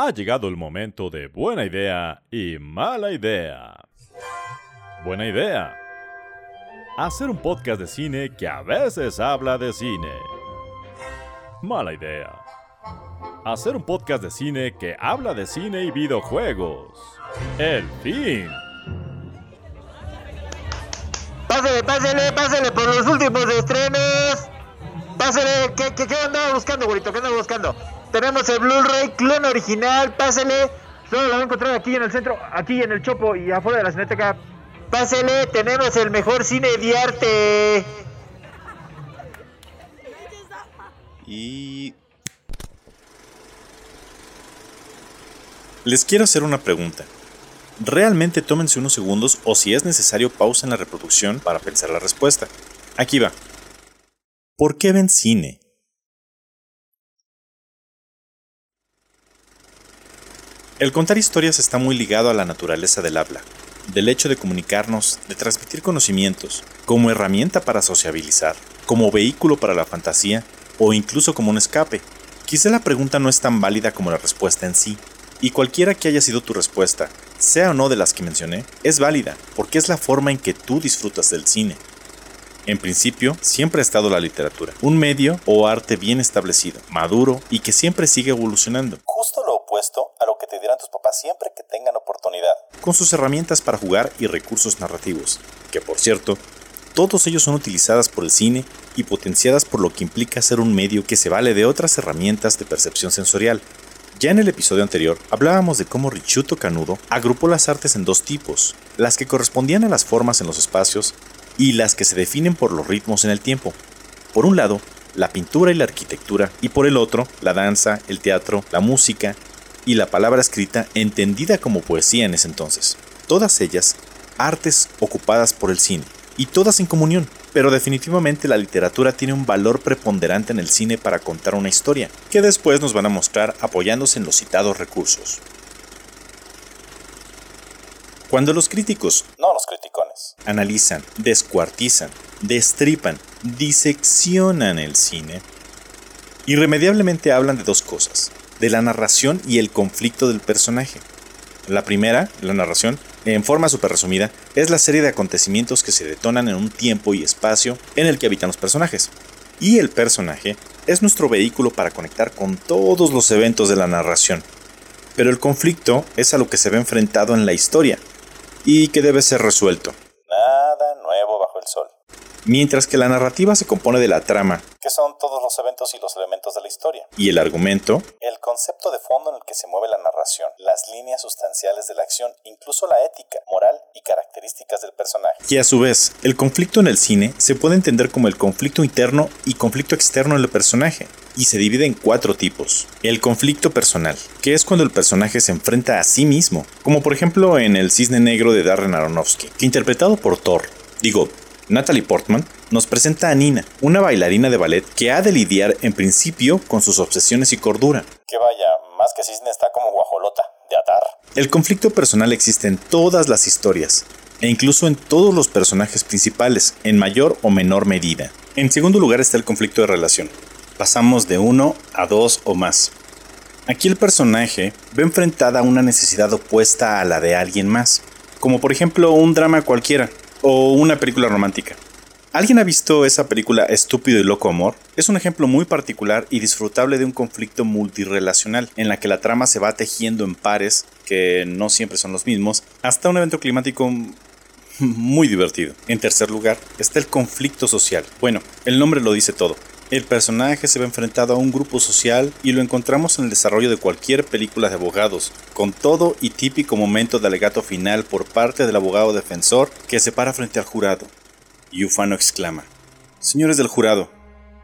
Ha llegado el momento de buena idea y mala idea. Buena idea. Hacer un podcast de cine que a veces habla de cine. Mala idea. Hacer un podcast de cine que habla de cine y videojuegos. El fin. Pásele, pásele, pásele por los últimos estrenos. Pásele, ¿qué, qué, andaba buscando, güerito? ¿Qué andaba buscando? Tenemos el Blu-ray clon original, pásele. Solo lo voy a encontrar aquí en el centro, aquí en el Chopo y afuera de la Cineteca. Pásele, tenemos el mejor cine de arte. Y... Les quiero hacer una pregunta. Realmente tómense unos segundos o si es necesario pausen la reproducción para pensar la respuesta. Aquí va. ¿Por qué ven cine? El contar historias está muy ligado a la naturaleza del habla, del hecho de comunicarnos, de transmitir conocimientos, como herramienta para sociabilizar, como vehículo para la fantasía o incluso como un escape. Quizá la pregunta no es tan válida como la respuesta en sí, y cualquiera que haya sido tu respuesta, sea o no de las que mencioné, es válida, porque es la forma en que tú disfrutas del cine. En principio, siempre ha estado la literatura, un medio o arte bien establecido, maduro y que siempre sigue evolucionando. Opuesto a lo que te dirán tus papás siempre que tengan oportunidad. Con sus herramientas para jugar y recursos narrativos, que por cierto, todos ellos son utilizadas por el cine y potenciadas por lo que implica ser un medio que se vale de otras herramientas de percepción sensorial. Ya en el episodio anterior hablábamos de cómo Richuto Canudo agrupó las artes en dos tipos, las que correspondían a las formas en los espacios y las que se definen por los ritmos en el tiempo. Por un lado, la pintura y la arquitectura, y por el otro, la danza, el teatro, la música y la palabra escrita entendida como poesía en ese entonces. Todas ellas, artes ocupadas por el cine, y todas en comunión. Pero definitivamente la literatura tiene un valor preponderante en el cine para contar una historia, que después nos van a mostrar apoyándose en los citados recursos. Cuando los críticos, no los criticones, analizan, descuartizan, destripan, diseccionan el cine, irremediablemente hablan de dos cosas, de la narración y el conflicto del personaje. La primera, la narración, en forma súper resumida, es la serie de acontecimientos que se detonan en un tiempo y espacio en el que habitan los personajes. Y el personaje es nuestro vehículo para conectar con todos los eventos de la narración. Pero el conflicto es a lo que se ve enfrentado en la historia y que debe ser resuelto. Mientras que la narrativa se compone de la trama, que son todos los eventos y los elementos de la historia, y el argumento, el concepto de fondo en el que se mueve la narración, las líneas sustanciales de la acción, incluso la ética, moral y características del personaje. Y a su vez, el conflicto en el cine se puede entender como el conflicto interno y conflicto externo en el personaje, y se divide en cuatro tipos. El conflicto personal, que es cuando el personaje se enfrenta a sí mismo, como por ejemplo en El Cisne Negro de Darren Aronofsky, que interpretado por Thor, digo, Natalie Portman, nos presenta a Nina, una bailarina de ballet que ha de lidiar en principio con sus obsesiones y cordura. Que vaya, más que cisne está como guajolota, de atar. El conflicto personal existe en todas las historias, e incluso en todos los personajes principales, en mayor o menor medida. En segundo lugar está el conflicto de relación. Pasamos de uno a dos o más. Aquí el personaje ve enfrentada a una necesidad opuesta a la de alguien más, como por ejemplo un drama cualquiera, o una película romántica. ¿Alguien ha visto esa película Estúpido y Loco Amor? Es un ejemplo muy particular y disfrutable de un conflicto multirelacional en la que la trama se va tejiendo en pares, que no siempre son los mismos, hasta un evento climático muy divertido. En tercer lugar está el conflicto social. Bueno, el nombre lo dice todo. El personaje se ve enfrentado a un grupo social y lo encontramos en el desarrollo de cualquier película de abogados, con todo y típico momento de alegato final por parte del abogado defensor que se para frente al jurado. Y Ufano exclama, Señores del jurado,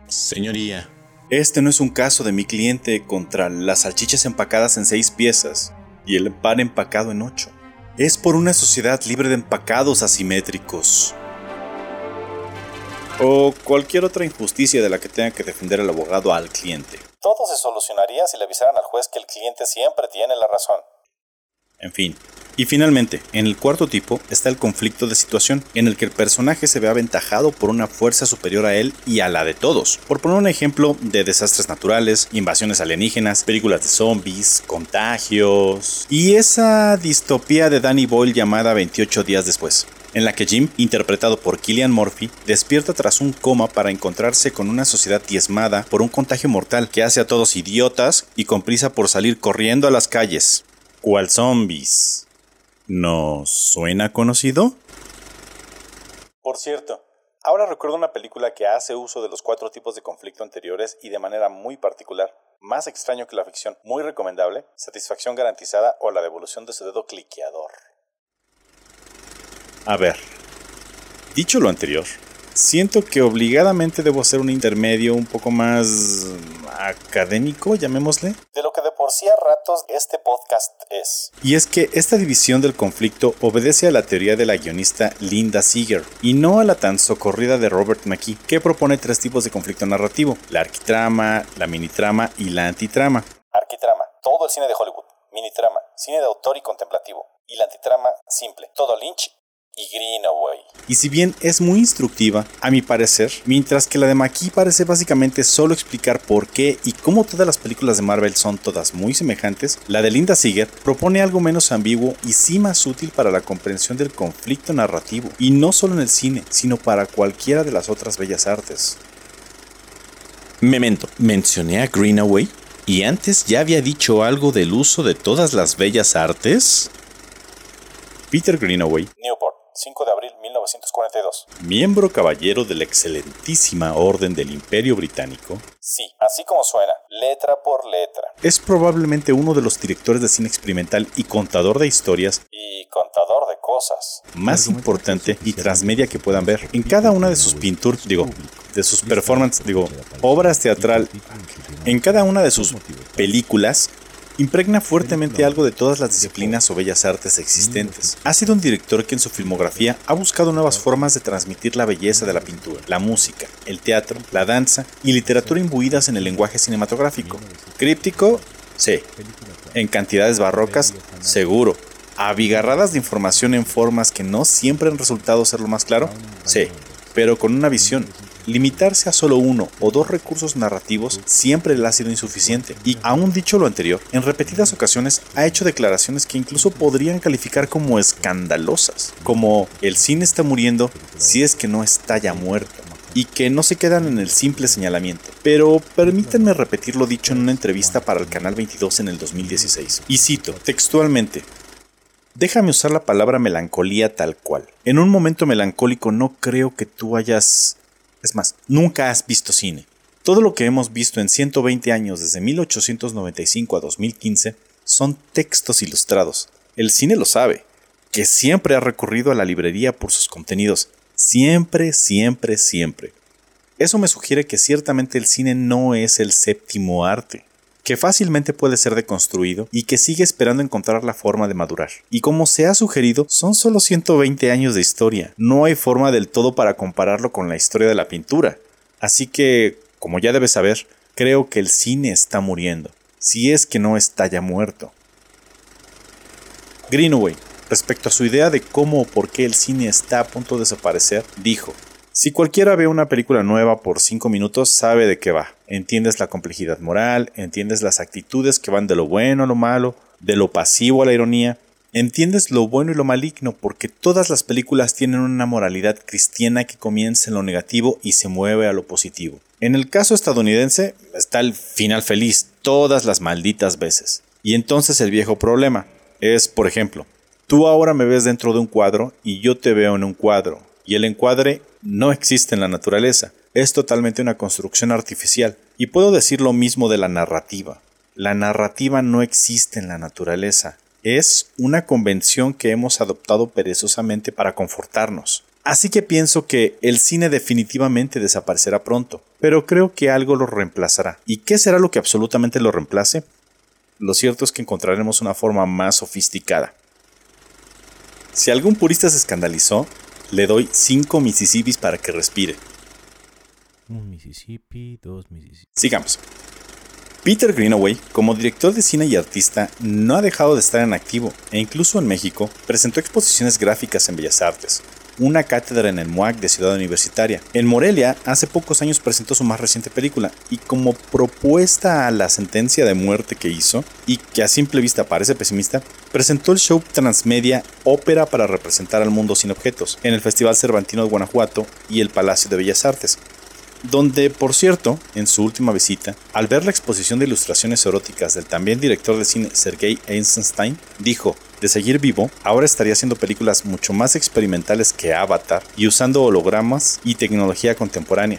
Señoría, este no es un caso de mi cliente contra las salchichas empacadas en seis piezas y el pan empacado en ocho. Es por una sociedad libre de empacados asimétricos o cualquier otra injusticia de la que tenga que defender el abogado al cliente. Todo se solucionaría si le avisaran al juez que el cliente siempre tiene la razón. En fin, Y finalmente, en el cuarto tipo está el conflicto de situación, en el que el personaje se ve aventajado por una fuerza superior a él y a la de todos. Por poner un ejemplo de desastres naturales, invasiones alienígenas, películas de zombies, contagios y esa distopía de Danny Boyle llamada 28 días después en la que Jim, interpretado por Killian Murphy, despierta tras un coma para encontrarse con una sociedad diezmada por un contagio mortal que hace a todos idiotas y con prisa por salir corriendo a las calles. ¿Cuál zombies? ¿Nos suena conocido? Por cierto, ahora recuerdo una película que hace uso de los cuatro tipos de conflicto anteriores y de manera muy particular. Más extraño que la ficción, muy recomendable, satisfacción garantizada o la devolución de su dedo cliqueador. A ver, dicho lo anterior, siento que obligadamente debo hacer un intermedio un poco más académico, llamémosle, de lo que de por sí a ratos este podcast es. Y es que esta división del conflicto obedece a la teoría de la guionista Linda Seeger y no a la tan socorrida de Robert McKee, que propone tres tipos de conflicto narrativo: la arquitrama, la minitrama y la antitrama. Arquitrama, todo el cine de Hollywood. Minitrama, cine de autor y contemplativo. Y la antitrama, simple, todo Lynch y Greenaway. Y si bien es muy instructiva, a mi parecer, mientras que la de McKee parece básicamente solo explicar por qué y cómo todas las películas de Marvel son todas muy semejantes, la de Linda Seeger propone algo menos ambiguo y sí más útil para la comprensión del conflicto narrativo, y no solo en el cine, sino para cualquiera de las otras bellas artes. Memento, mencioné a Greenaway y antes ya había dicho algo del uso de todas las bellas artes. Peter Greenaway, 5 de abril 1942. Miembro caballero de la excelentísima Orden del Imperio Británico. Sí, así como suena, letra por letra. Es probablemente uno de los directores de cine experimental y contador de historias y contador de cosas más importante y transmedia que puedan ver. En cada una de sus pinturas, digo, de sus performances, digo, obras teatral, en cada una de sus películas impregna fuertemente algo de todas las disciplinas o bellas artes existentes. Ha sido un director que en su filmografía ha buscado nuevas formas de transmitir la belleza de la pintura, la música, el teatro, la danza y literatura imbuidas en el lenguaje cinematográfico. Críptico, sí. En cantidades barrocas, seguro. Abigarradas de información en formas que no siempre han resultado ser lo más claro, sí. Pero con una visión, Limitarse a solo uno o dos recursos narrativos siempre le ha sido insuficiente y, aún dicho lo anterior, en repetidas ocasiones ha hecho declaraciones que incluso podrían calificar como escandalosas, como el cine está muriendo si es que no está ya muerto y que no se quedan en el simple señalamiento. Pero permítanme repetir lo dicho en una entrevista para el Canal 22 en el 2016. Y cito textualmente, Déjame usar la palabra melancolía tal cual. En un momento melancólico no creo que tú hayas es más, nunca has visto cine. Todo lo que hemos visto en 120 años desde 1895 a 2015 son textos ilustrados. El cine lo sabe, que siempre ha recurrido a la librería por sus contenidos. Siempre, siempre, siempre. Eso me sugiere que ciertamente el cine no es el séptimo arte que fácilmente puede ser deconstruido y que sigue esperando encontrar la forma de madurar. Y como se ha sugerido, son solo 120 años de historia, no hay forma del todo para compararlo con la historia de la pintura. Así que, como ya debes saber, creo que el cine está muriendo, si es que no está ya muerto. Greenaway, respecto a su idea de cómo o por qué el cine está a punto de desaparecer, dijo, si cualquiera ve una película nueva por 5 minutos, sabe de qué va. Entiendes la complejidad moral, entiendes las actitudes que van de lo bueno a lo malo, de lo pasivo a la ironía, entiendes lo bueno y lo maligno porque todas las películas tienen una moralidad cristiana que comienza en lo negativo y se mueve a lo positivo. En el caso estadounidense está el final feliz todas las malditas veces. Y entonces el viejo problema es, por ejemplo, tú ahora me ves dentro de un cuadro y yo te veo en un cuadro, y el encuadre no existe en la naturaleza, es totalmente una construcción artificial. Y puedo decir lo mismo de la narrativa. La narrativa no existe en la naturaleza, es una convención que hemos adoptado perezosamente para confortarnos. Así que pienso que el cine definitivamente desaparecerá pronto, pero creo que algo lo reemplazará. ¿Y qué será lo que absolutamente lo reemplace? Lo cierto es que encontraremos una forma más sofisticada. Si algún purista se escandalizó, le doy 5 Mississippis para que respire. Un Mississippi, dos Mississippi. Sigamos. Peter Greenaway, como director de cine y artista, no ha dejado de estar en activo e incluso en México presentó exposiciones gráficas en Bellas Artes, una cátedra en el MUAC de Ciudad Universitaria. En Morelia, hace pocos años presentó su más reciente película y como propuesta a la sentencia de muerte que hizo, y que a simple vista parece pesimista, presentó el show transmedia Ópera para representar al mundo sin objetos en el Festival Cervantino de Guanajuato y el Palacio de Bellas Artes donde, por cierto, en su última visita, al ver la exposición de ilustraciones eróticas del también director de cine Sergei Eisenstein, dijo, de seguir vivo, ahora estaría haciendo películas mucho más experimentales que Avatar y usando hologramas y tecnología contemporánea.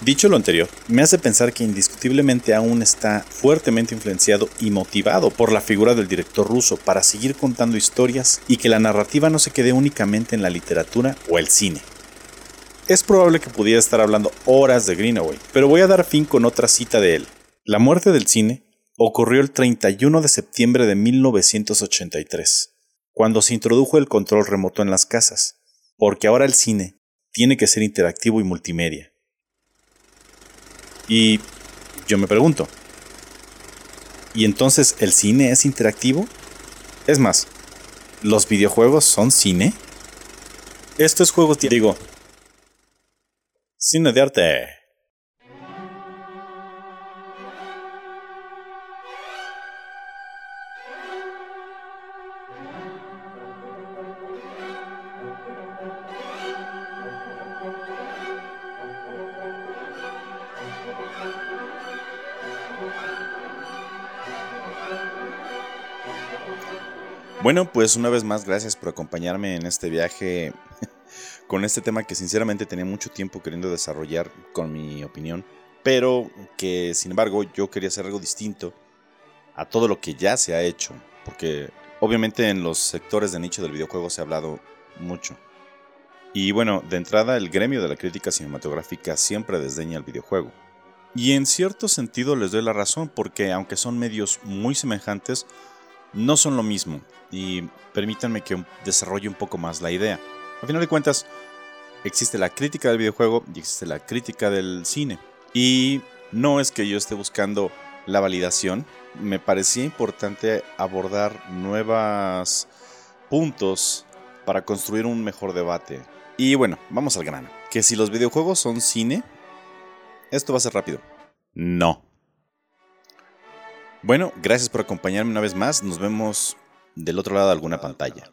Dicho lo anterior, me hace pensar que indiscutiblemente aún está fuertemente influenciado y motivado por la figura del director ruso para seguir contando historias y que la narrativa no se quede únicamente en la literatura o el cine. Es probable que pudiera estar hablando horas de Greenaway, pero voy a dar fin con otra cita de él. La muerte del cine ocurrió el 31 de septiembre de 1983, cuando se introdujo el control remoto en las casas, porque ahora el cine tiene que ser interactivo y multimedia. Y yo me pregunto, ¿y entonces el cine es interactivo? Es más, ¿los videojuegos son cine? Estos juegos, digo, cine de arte. Bueno, pues una vez más, gracias por acompañarme en este viaje con este tema que sinceramente tenía mucho tiempo queriendo desarrollar con mi opinión, pero que sin embargo yo quería hacer algo distinto a todo lo que ya se ha hecho, porque obviamente en los sectores de nicho del videojuego se ha hablado mucho. Y bueno, de entrada el gremio de la crítica cinematográfica siempre desdeña el videojuego. Y en cierto sentido les doy la razón, porque aunque son medios muy semejantes, no son lo mismo y permítanme que desarrolle un poco más la idea. A final de cuentas, existe la crítica del videojuego y existe la crítica del cine. Y no es que yo esté buscando la validación, me parecía importante abordar nuevos puntos para construir un mejor debate. Y bueno, vamos al grano. Que si los videojuegos son cine, esto va a ser rápido. No. Bueno, gracias por acompañarme una vez más. Nos vemos del otro lado de alguna pantalla.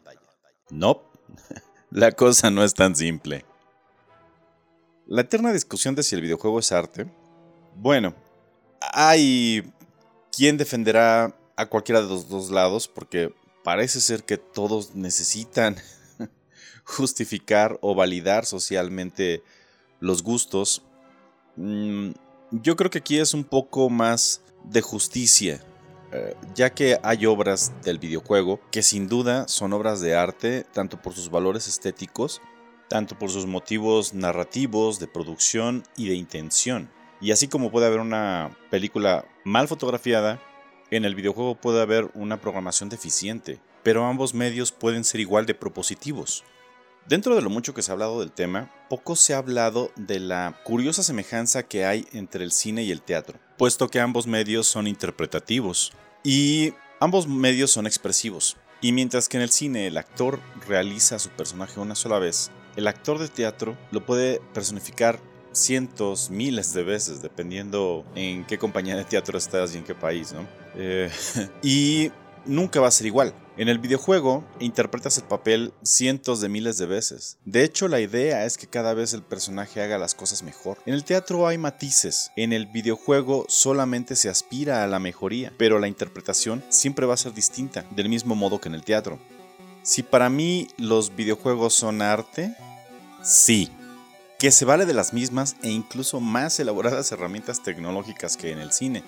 No, la cosa no es tan simple. La eterna discusión de si el videojuego es arte. Bueno, hay quien defenderá a cualquiera de los dos lados porque parece ser que todos necesitan justificar o validar socialmente los gustos. Mm, yo creo que aquí es un poco más de justicia, eh, ya que hay obras del videojuego que sin duda son obras de arte, tanto por sus valores estéticos, tanto por sus motivos narrativos, de producción y de intención. Y así como puede haber una película mal fotografiada, en el videojuego puede haber una programación deficiente, pero ambos medios pueden ser igual de propositivos. Dentro de lo mucho que se ha hablado del tema, poco se ha hablado de la curiosa semejanza que hay entre el cine y el teatro, puesto que ambos medios son interpretativos y ambos medios son expresivos. Y mientras que en el cine el actor realiza a su personaje una sola vez, el actor de teatro lo puede personificar cientos, miles de veces, dependiendo en qué compañía de teatro estás y en qué país, ¿no? Eh, y nunca va a ser igual. En el videojuego interpretas el papel cientos de miles de veces. De hecho, la idea es que cada vez el personaje haga las cosas mejor. En el teatro hay matices. En el videojuego solamente se aspira a la mejoría, pero la interpretación siempre va a ser distinta, del mismo modo que en el teatro. Si para mí los videojuegos son arte, sí. Que se vale de las mismas e incluso más elaboradas herramientas tecnológicas que en el cine.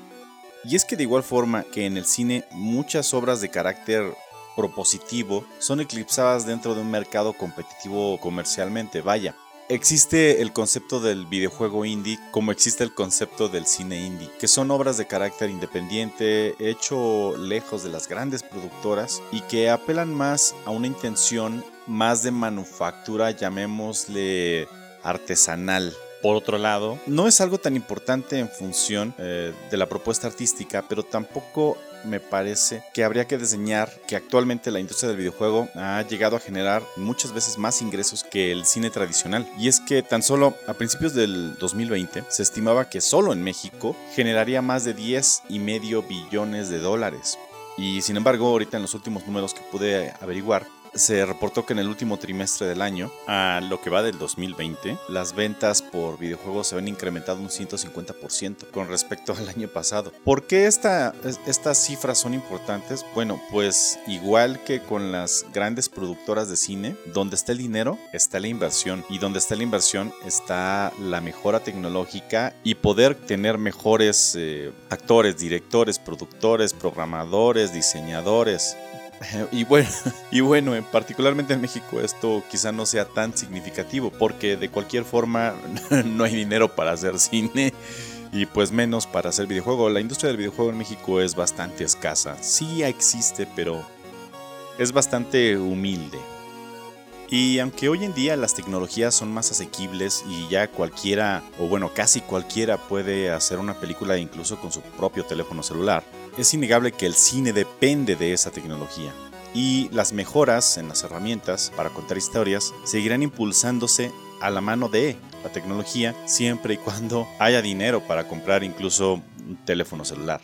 Y es que de igual forma que en el cine muchas obras de carácter propositivo son eclipsadas dentro de un mercado competitivo comercialmente, vaya. Existe el concepto del videojuego indie como existe el concepto del cine indie, que son obras de carácter independiente, hecho lejos de las grandes productoras y que apelan más a una intención más de manufactura, llamémosle artesanal, Por otro lado, no es algo tan importante en función eh, de la propuesta artística, pero tampoco me parece que habría que diseñar que actualmente la industria del videojuego ha llegado a generar muchas veces más ingresos que el cine tradicional. Y es que tan solo a principios del 2020 se estimaba que solo en México generaría más de 10 y medio billones de dólares. Y sin embargo, ahorita en los últimos números que pude averiguar, se reportó que en el último trimestre del año, a lo que va del 2020, las ventas por videojuegos se han incrementado un 150% con respecto al año pasado. ¿Por qué esta, estas cifras son importantes? Bueno, pues igual que con las grandes productoras de cine, donde está el dinero, está la inversión. Y donde está la inversión está la mejora tecnológica y poder tener mejores eh, actores, directores, productores, programadores, diseñadores, Y bueno, y bueno, particularmente en México esto quizá no sea tan significativo porque de cualquier forma no hay dinero para hacer cine y pues menos para hacer videojuego. La industria del videojuego en México es bastante escasa. Sí existe, pero es bastante humilde. Y aunque hoy en día las tecnologías son más asequibles y ya cualquiera, o bueno, casi cualquiera puede hacer una película incluso con su propio teléfono celular, es innegable que el cine depende de esa tecnología. Y las mejoras en las herramientas para contar historias seguirán impulsándose a la mano de la tecnología siempre y cuando haya dinero para comprar incluso un teléfono celular.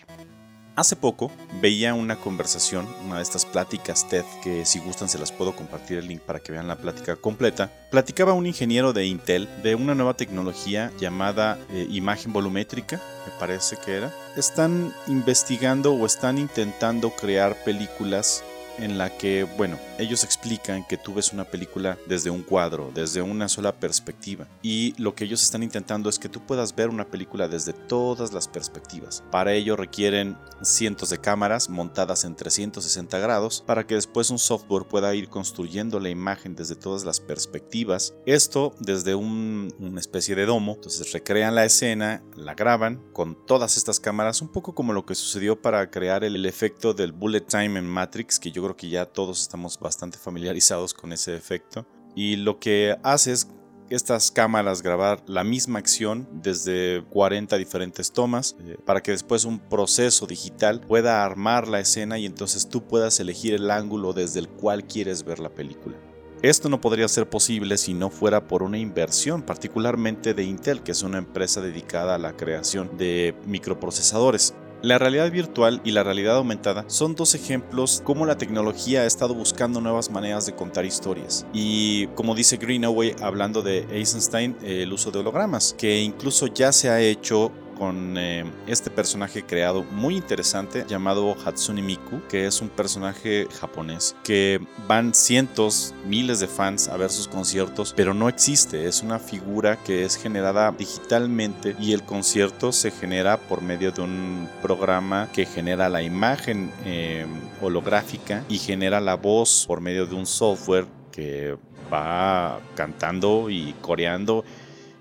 Hace poco veía una conversación, una de estas pláticas TED, que si gustan se las puedo compartir el link para que vean la plática completa. Platicaba un ingeniero de Intel de una nueva tecnología llamada eh, imagen volumétrica, me parece que era. Están investigando o están intentando crear películas en la que, bueno, ellos explican que tú ves una película desde un cuadro, desde una sola perspectiva. Y lo que ellos están intentando es que tú puedas ver una película desde todas las perspectivas. Para ello requieren cientos de cámaras montadas en 360 grados para que después un software pueda ir construyendo la imagen desde todas las perspectivas. Esto desde una especie de domo. Entonces recrean la escena, la graban con todas estas cámaras, un poco como lo que sucedió para crear el, el efecto del bullet time en Matrix, que yo creo que ya todos estamos bastante familiarizados con ese efecto. Y lo que hace es estas cámaras grabar la misma acción desde 40 diferentes tomas eh, para que después un proceso digital pueda armar la escena y entonces tú puedas elegir el ángulo desde el cual quieres ver la película. Esto no podría ser posible si no fuera por una inversión, particularmente de Intel, que es una empresa dedicada a la creación de microprocesadores. La realidad virtual y la realidad aumentada son dos ejemplos cómo la tecnología ha estado buscando nuevas maneras de contar historias. Y como dice Greenaway hablando de Eisenstein, el uso de hologramas, que incluso ya se ha hecho con eh, este personaje creado muy interesante llamado Hatsune Miku, que es un personaje japonés que van cientos, miles de fans a ver sus conciertos, pero no existe, es una figura que es generada digitalmente y el concierto se genera por medio de un programa que genera la imagen eh, holográfica y genera la voz por medio de un software que va cantando y coreando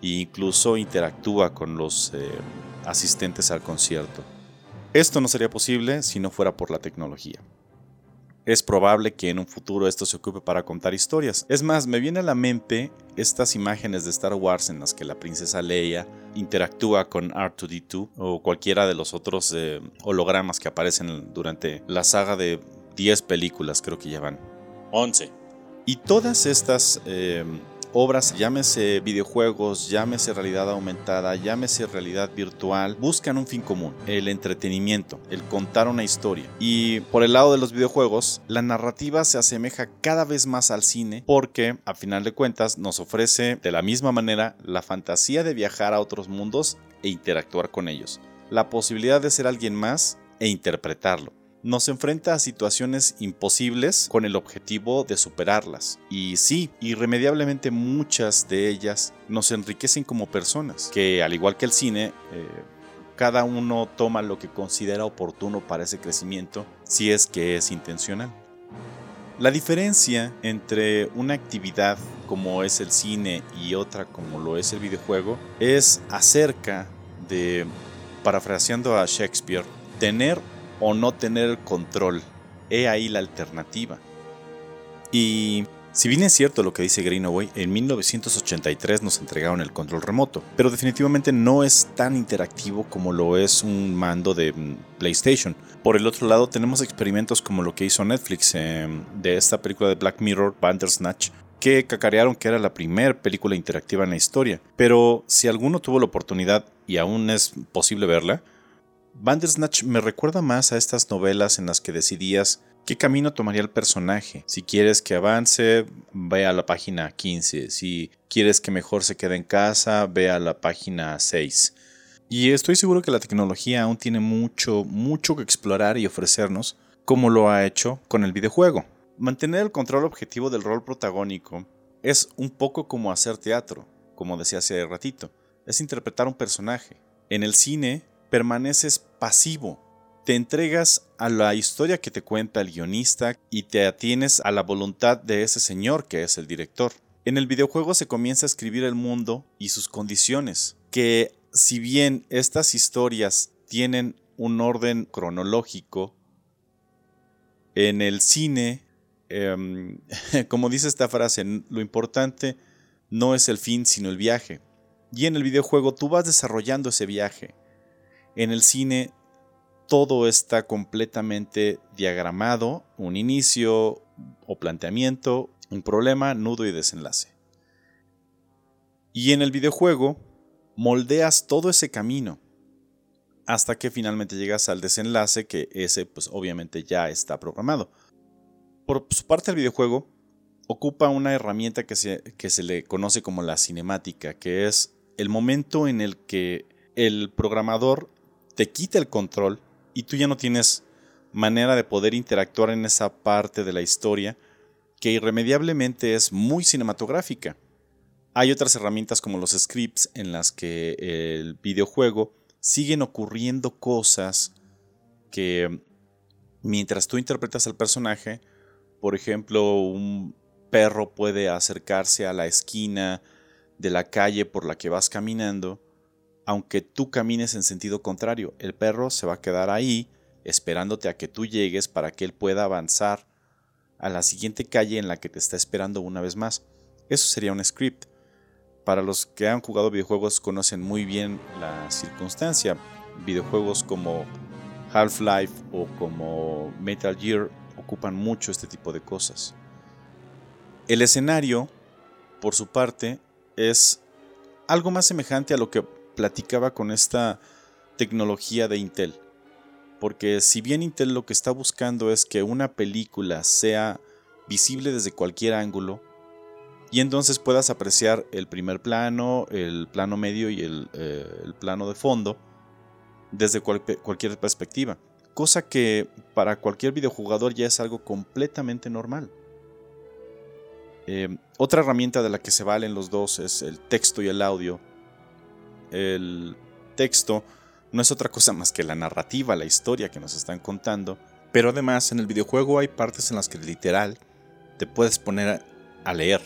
e incluso interactúa con los eh, asistentes al concierto. Esto no sería posible si no fuera por la tecnología. Es probable que en un futuro esto se ocupe para contar historias. Es más, me viene a la mente estas imágenes de Star Wars en las que la princesa Leia interactúa con R2D2 o cualquiera de los otros eh, hologramas que aparecen durante la saga de 10 películas, creo que ya van 11. Y todas estas eh, obras, llámese videojuegos, llámese realidad aumentada, llámese realidad virtual, buscan un fin común, el entretenimiento, el contar una historia. Y por el lado de los videojuegos, la narrativa se asemeja cada vez más al cine porque, a final de cuentas, nos ofrece de la misma manera la fantasía de viajar a otros mundos e interactuar con ellos, la posibilidad de ser alguien más e interpretarlo nos enfrenta a situaciones imposibles con el objetivo de superarlas. Y sí, irremediablemente muchas de ellas nos enriquecen como personas, que al igual que el cine, eh, cada uno toma lo que considera oportuno para ese crecimiento, si es que es intencional. La diferencia entre una actividad como es el cine y otra como lo es el videojuego es acerca de, parafraseando a Shakespeare, tener o no tener control. He ahí la alternativa. Y Si bien es cierto lo que dice Greenaway, en 1983 nos entregaron el control remoto, pero definitivamente no es tan interactivo como lo es un mando de mm, PlayStation. Por el otro lado, tenemos experimentos como lo que hizo Netflix em, de esta película de Black Mirror, Bandersnatch, que cacarearon que era la primera película interactiva en la historia. Pero si alguno tuvo la oportunidad y aún es posible verla, Bandersnatch me recuerda más a estas novelas en las que decidías qué camino tomaría el personaje. Si quieres que avance, ve a la página 15. Si quieres que mejor se quede en casa, ve a la página 6. Y estoy seguro que la tecnología aún tiene mucho, mucho que explorar y ofrecernos, como lo ha hecho con el videojuego. Mantener el control objetivo del rol protagónico es un poco como hacer teatro, como decía hace ratito. Es interpretar un personaje. En el cine permaneces pasivo, te entregas a la historia que te cuenta el guionista y te atienes a la voluntad de ese señor que es el director. En el videojuego se comienza a escribir el mundo y sus condiciones, que si bien estas historias tienen un orden cronológico, en el cine, em, como dice esta frase, lo importante no es el fin, sino el viaje. Y en el videojuego tú vas desarrollando ese viaje. En el cine todo está completamente diagramado, un inicio o planteamiento, un problema, nudo y desenlace. Y en el videojuego moldeas todo ese camino hasta que finalmente llegas al desenlace que ese pues obviamente ya está programado. Por su parte el videojuego ocupa una herramienta que se, que se le conoce como la cinemática, que es el momento en el que el programador te quita el control y tú ya no tienes manera de poder interactuar en esa parte de la historia que irremediablemente es muy cinematográfica. Hay otras herramientas como los scripts en las que el videojuego siguen ocurriendo cosas que mientras tú interpretas al personaje, por ejemplo, un perro puede acercarse a la esquina de la calle por la que vas caminando aunque tú camines en sentido contrario. El perro se va a quedar ahí esperándote a que tú llegues para que él pueda avanzar a la siguiente calle en la que te está esperando una vez más. Eso sería un script. Para los que han jugado videojuegos conocen muy bien la circunstancia. Videojuegos como Half-Life o como Metal Gear ocupan mucho este tipo de cosas. El escenario, por su parte, es algo más semejante a lo que platicaba con esta tecnología de Intel. Porque si bien Intel lo que está buscando es que una película sea visible desde cualquier ángulo, y entonces puedas apreciar el primer plano, el plano medio y el, eh, plano de fondo desde cualquier perspectiva. Cosa que para cualquier videojugador ya es algo completamente normal. Eh, otra herramienta de la que se valen los dos es el texto y el audio el texto no es otra cosa más que la narrativa, la historia que nos están contando, pero además en el videojuego hay partes en las que literal te puedes poner a leer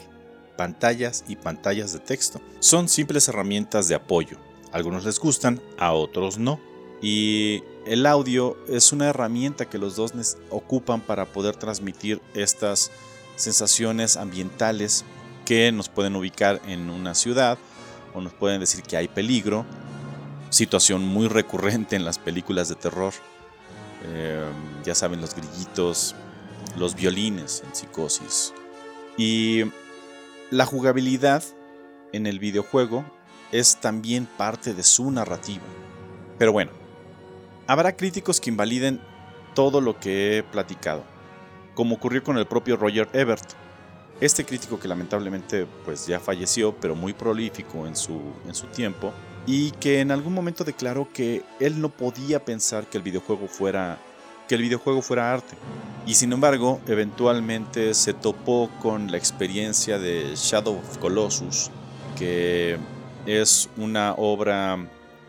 pantallas y pantallas de texto. Son simples herramientas de apoyo. A algunos les gustan, a otros no. Y el audio es una herramienta que los dos ocupan para poder transmitir estas sensaciones ambientales que nos pueden ubicar en una ciudad o nos pueden decir que hay peligro. Situación muy recurrente en las películas de terror. Em, ya saben, los grillitos, los violines en psicosis. Y la jugabilidad en el videojuego es también parte de su narrativa. Pero bueno, habrá críticos que invaliden todo lo que he platicado, como ocurrió con el propio Roger Ebert, este crítico que lamentablemente pues ya falleció, pero muy prolífico en su, en su tiempo, y que en algún momento declaró que él no podía pensar que el videojuego fuera que el videojuego fuera arte. Y sin embargo, eventualmente se topó con la experiencia de Shadow of Colossus, que es una obra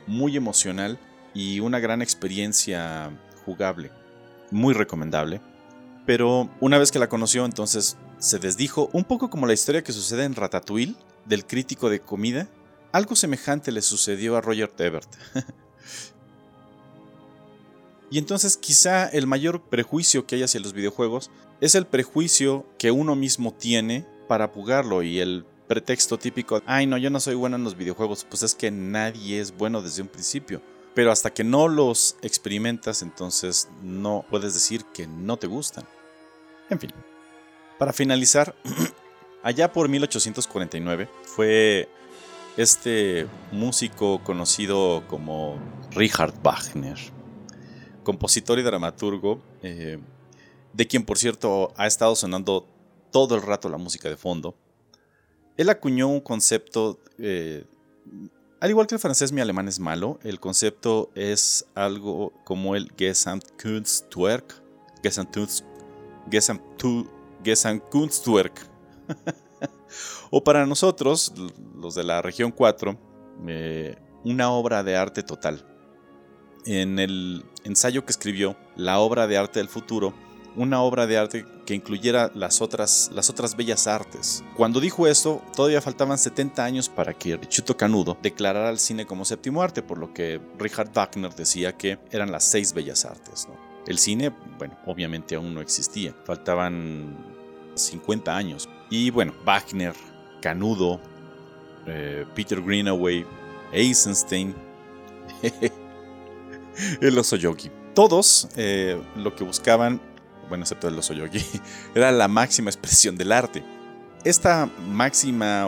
muy emocional y una gran experiencia jugable, muy recomendable. Pero una vez que la conoció, entonces se desdijo, un poco como la historia que sucede en Ratatouille, del crítico de comida. Algo semejante le sucedió a Roger Ebert. y entonces quizá el mayor prejuicio que hay hacia los videojuegos es el prejuicio que uno mismo tiene para jugarlo y el pretexto típico, ay no, yo no soy bueno en los videojuegos, pues es que nadie es bueno desde un principio. Pero hasta que no los experimentas, entonces no puedes decir que no te gustan. En fin, para finalizar, allá por 1849 fue este músico conocido como Richard Wagner, compositor y dramaturgo, eh, de quien por cierto ha estado sonando todo el rato la música de fondo. Él acuñó un concepto, eh, al igual que el francés mi alemán es malo, el concepto es algo como el Gesamtkunstwerk, Gesamtkunstwerk, o para nosotros, los de la región 4, eh, una obra de arte total. En el ensayo que escribió, La obra de arte del futuro, una obra de arte que incluyera las otras, las otras bellas artes. Cuando dijo esto, todavía faltaban 70 años para que Richuto Canudo declarara al cine como séptimo arte, por lo que Richard Wagner decía que eran las seis bellas artes. El cine, bueno, obviamente aún no existía, faltaban 50 años. Y bueno, Wagner, Canudo, eh, Peter Greenaway, Eisenstein, el oso yogi. Todos eh, lo que buscaban, bueno, excepto el oso yogi, era la máxima expresión del arte. Esta máxima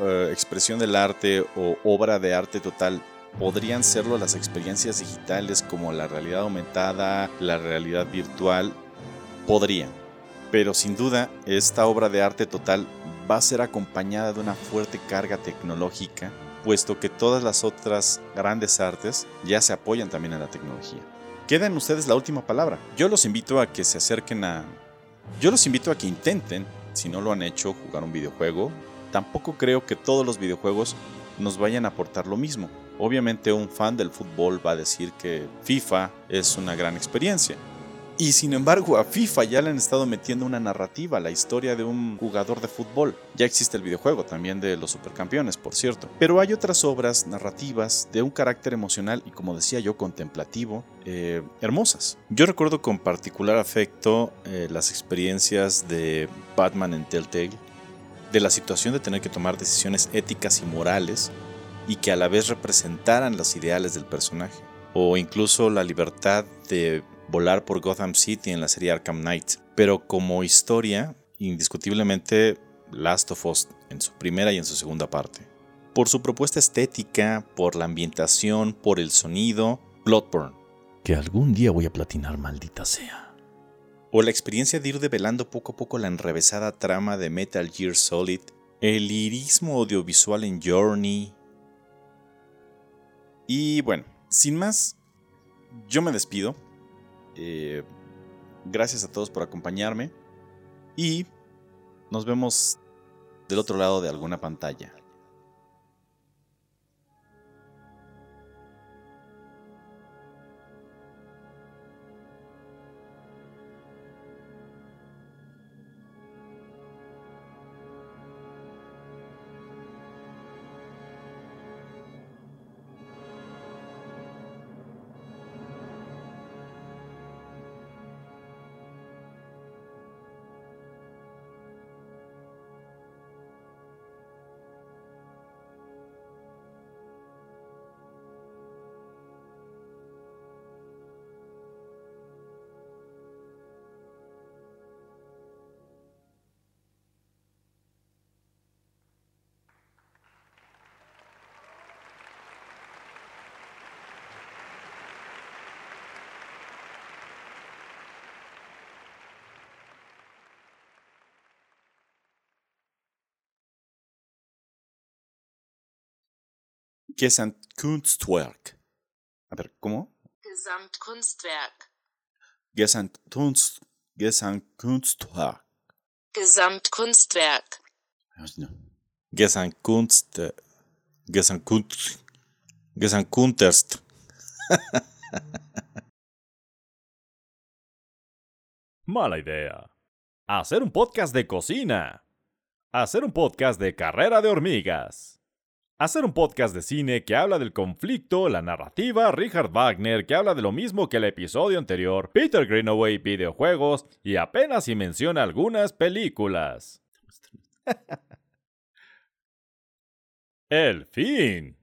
eh, expresión del arte o obra de arte total podrían serlo las experiencias digitales como la realidad aumentada, la realidad virtual, podrían. Pero sin duda, esta obra de arte total va a ser acompañada de una fuerte carga tecnológica, puesto que todas las otras grandes artes ya se apoyan también en la tecnología. Queda ustedes la última palabra. Yo los invito a que se acerquen a... Yo los invito a que intenten, si no lo han hecho, jugar un videojuego. Tampoco creo que todos los videojuegos nos vayan a aportar lo mismo. Obviamente un fan del fútbol va a decir que FIFA es una gran experiencia. Y sin embargo, a FIFA ya le han estado metiendo una narrativa, la historia de un jugador de fútbol. Ya existe el videojuego también de los supercampeones, por cierto. Pero hay otras obras narrativas de un carácter emocional y, como decía yo, contemplativo, eh, hermosas. Yo recuerdo con particular afecto eh, las experiencias de Batman en Telltale, de la situación de tener que tomar decisiones éticas y morales y que a la vez representaran los ideales del personaje. O incluso la libertad de volar por Gotham City en la serie Arkham Knight. Pero como historia, indiscutiblemente Last of Us en su primera y en su segunda parte. Por su propuesta estética, por la ambientación, por el sonido, Bloodborne. Que algún día voy a platinar, maldita sea. O la experiencia de ir develando poco a poco la enrevesada trama de Metal Gear Solid, el irismo audiovisual en Journey. Y bueno, sin más, yo me despido. Eh, gracias a todos por acompañarme y nos vemos del otro lado de alguna pantalla. Gesamtkunstwerk. A ver, ¿cómo? Gesamtkunstwerk. Gesamtkunst, Gesamtkunstwerk. Gesamtkunstwerk. Gesamtkunst, Gesamtkunst, Gesamtkunterst. Mala idea. Hacer un podcast de cocina. Hacer un podcast de carrera de hormigas. Hacer un podcast de cine que habla del conflicto, la narrativa, Richard Wagner que habla de lo mismo que el episodio anterior, Peter Greenaway videojuegos y apenas si menciona algunas películas. El fin.